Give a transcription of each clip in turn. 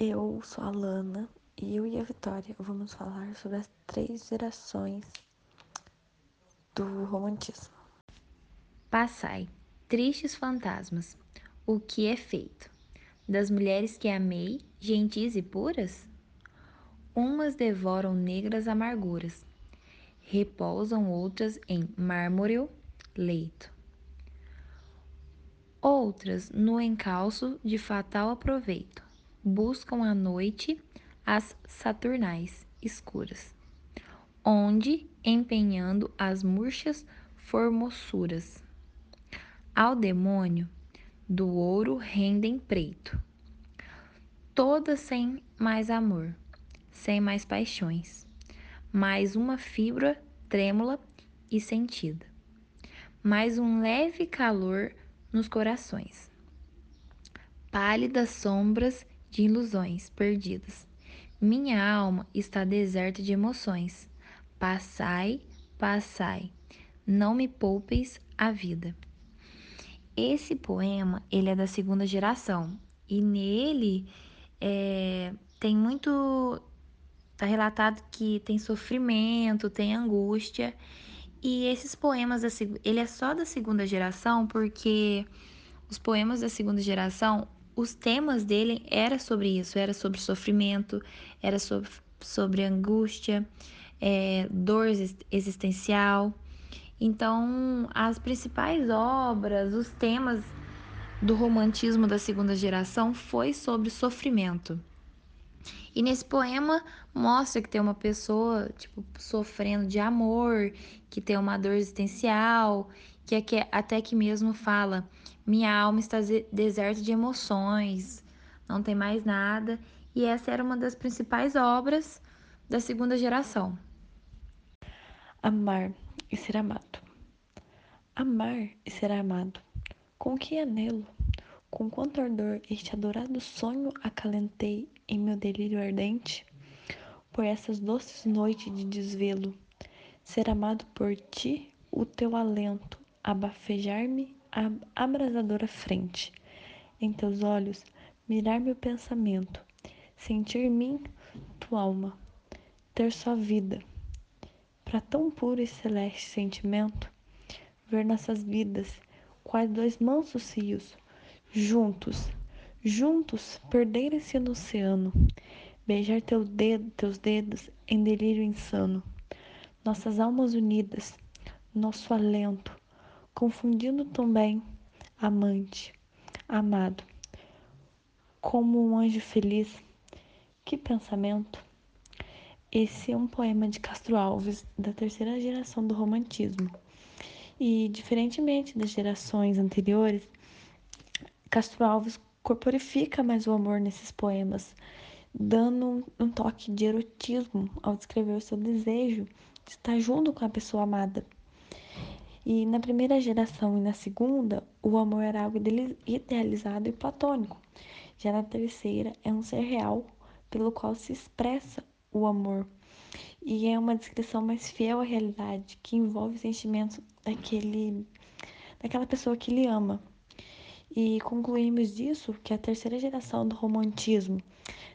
Eu sou a Lana e eu e a Vitória vamos falar sobre as três gerações do romantismo. Passai, tristes fantasmas, o que é feito? Das mulheres que amei, gentis e puras? Umas devoram negras amarguras, repousam outras em mármoreo leito. Outras, no encalço de fatal aproveito, buscam à noite as saturnais escuras, onde, empenhando as murchas formossuras, ao demônio do ouro rendem preito, todas sem mais amor, sem mais paixões, mais uma fibra trêmula e sentida, mais um leve calor nos corações. Pálidas sombras de ilusões perdidas. Minha alma está deserta de emoções. Passai, passai, não me poupeis a vida. Esse poema ele é da segunda geração e nele é, tem muito tá relatado que tem sofrimento, tem angústia e esses poemas, ele é só da segunda geração porque os poemas da segunda geração, os temas dele era sobre isso, era sobre sofrimento, era sobre, sobre angústia, é, dor existencial. Então, as principais obras, os temas do romantismo da segunda geração foi sobre sofrimento. E nesse poema mostra que tem uma pessoa, tipo, sofrendo de amor, que tem uma dor existencial, que é até que mesmo fala: minha alma está deserta de emoções, não tem mais nada. E essa era uma das principais obras da segunda geração. Amar e ser amado. Amar e ser amado. Com que anelo? Com quanto ardor este adorado sonho acalentei em meu delírio ardente? Por essas doces noites de desvelo, ser amado por ti, o teu alento, abafejar-me a abrasadora frente, em teus olhos, mirar meu pensamento, sentir em mim tua alma, ter só vida. Para tão puro e celeste sentimento, ver nossas vidas, quais dois mansos rios, juntos, juntos perderem-se no oceano, beijar teu dedo, teus dedos em delírio insano, nossas almas unidas, nosso alento, confundindo também amante, amado, como um anjo feliz. Que pensamento! Esse é um poema de Castro Alves, da terceira geração do romantismo. E, diferentemente das gerações anteriores, Castro Alves corporifica mais o amor nesses poemas, dando um toque de erotismo ao descrever o seu desejo de estar junto com a pessoa amada. E na primeira geração e na segunda, o amor era algo idealizado e platônico. Já na terceira, é um ser real pelo qual se expressa o amor. E é uma descrição mais fiel à realidade, que envolve o sentimento daquele, daquela pessoa que ele ama. E concluímos disso que a terceira geração do romantismo,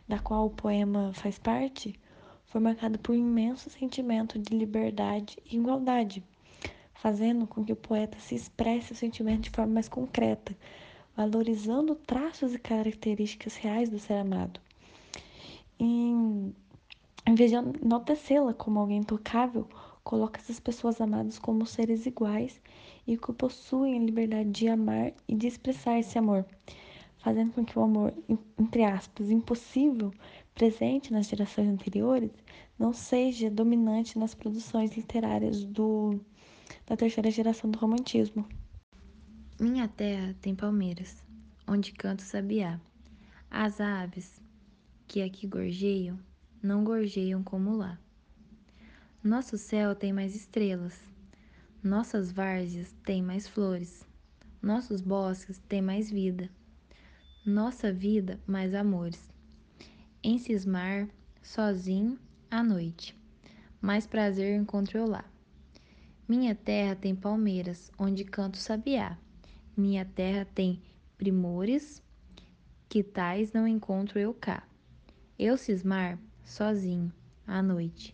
da qual o poema faz parte, foi marcada por um imenso sentimento de liberdade e igualdade, fazendo com que o poeta se expresse o sentimento de forma mais concreta, valorizando traços e características reais do ser amado. Em, em vez de enaltecê-la como alguém intocável, coloca essas pessoas amadas como seres iguais e que possuem a liberdade de amar e de expressar esse amor, fazendo com que o amor, entre aspas, impossível, presente nas gerações anteriores, não seja dominante nas produções literárias do, da terceira geração do romantismo. Minha terra tem palmeiras, onde canta o sabiá. As aves que aqui gorjeiam, não gorjeiam como lá. Nosso céu tem mais estrelas, nossas várzeas têm mais flores, nossos bosques têm mais vida, nossa vida mais amores. Em cismar, sozinho, à noite, mais prazer encontro eu lá. Minha terra tem palmeiras, onde canto sabiá. Minha terra tem primores, que tais não encontro eu cá. Eu cismar sozinho à noite,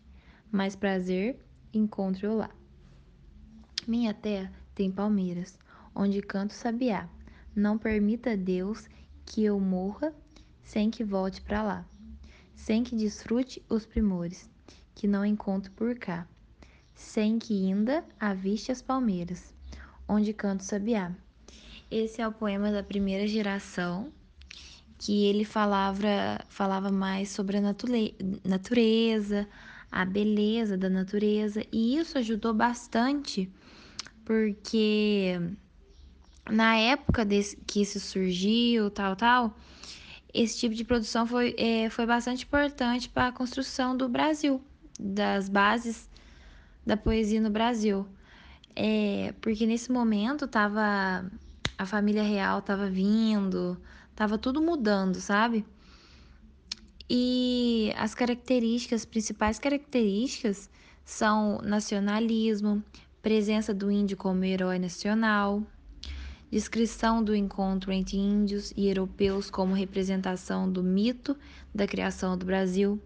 mais prazer encontro eu lá. Minha terra tem palmeiras, onde canto sabiá. Não permita Deus que eu morra sem que volte para lá, sem que desfrute os primores que não encontro por cá, sem que ainda aviste as palmeiras, onde canto sabiá. Esse é o poema da primeira geração, que ele falava, falava mais sobre a natureza, a beleza da natureza, e isso ajudou bastante, porque na época desse, que isso surgiu, tal, tal, esse tipo de produção foi, é, foi bastante importante para a construção do Brasil, das bases da poesia no Brasil. É, porque nesse momento tava a família real tava vindo, tava tudo mudando, sabe? E as características, principais características são nacionalismo, presença do índio como herói nacional, descrição do encontro entre índios e europeus como representação do mito da criação do Brasil,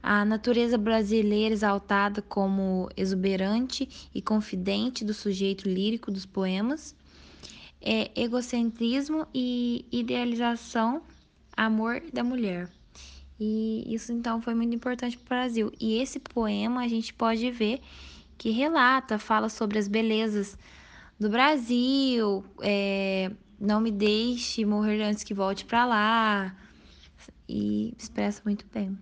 a natureza brasileira exaltada como exuberante e confidente do sujeito lírico dos poemas, é egocentrismo e idealização, amor da mulher. E isso então foi muito importante para o Brasil. E esse poema a gente pode ver que relata, fala sobre as belezas do Brasil, é, não me deixe morrer antes que volte para lá, e expressa muito bem.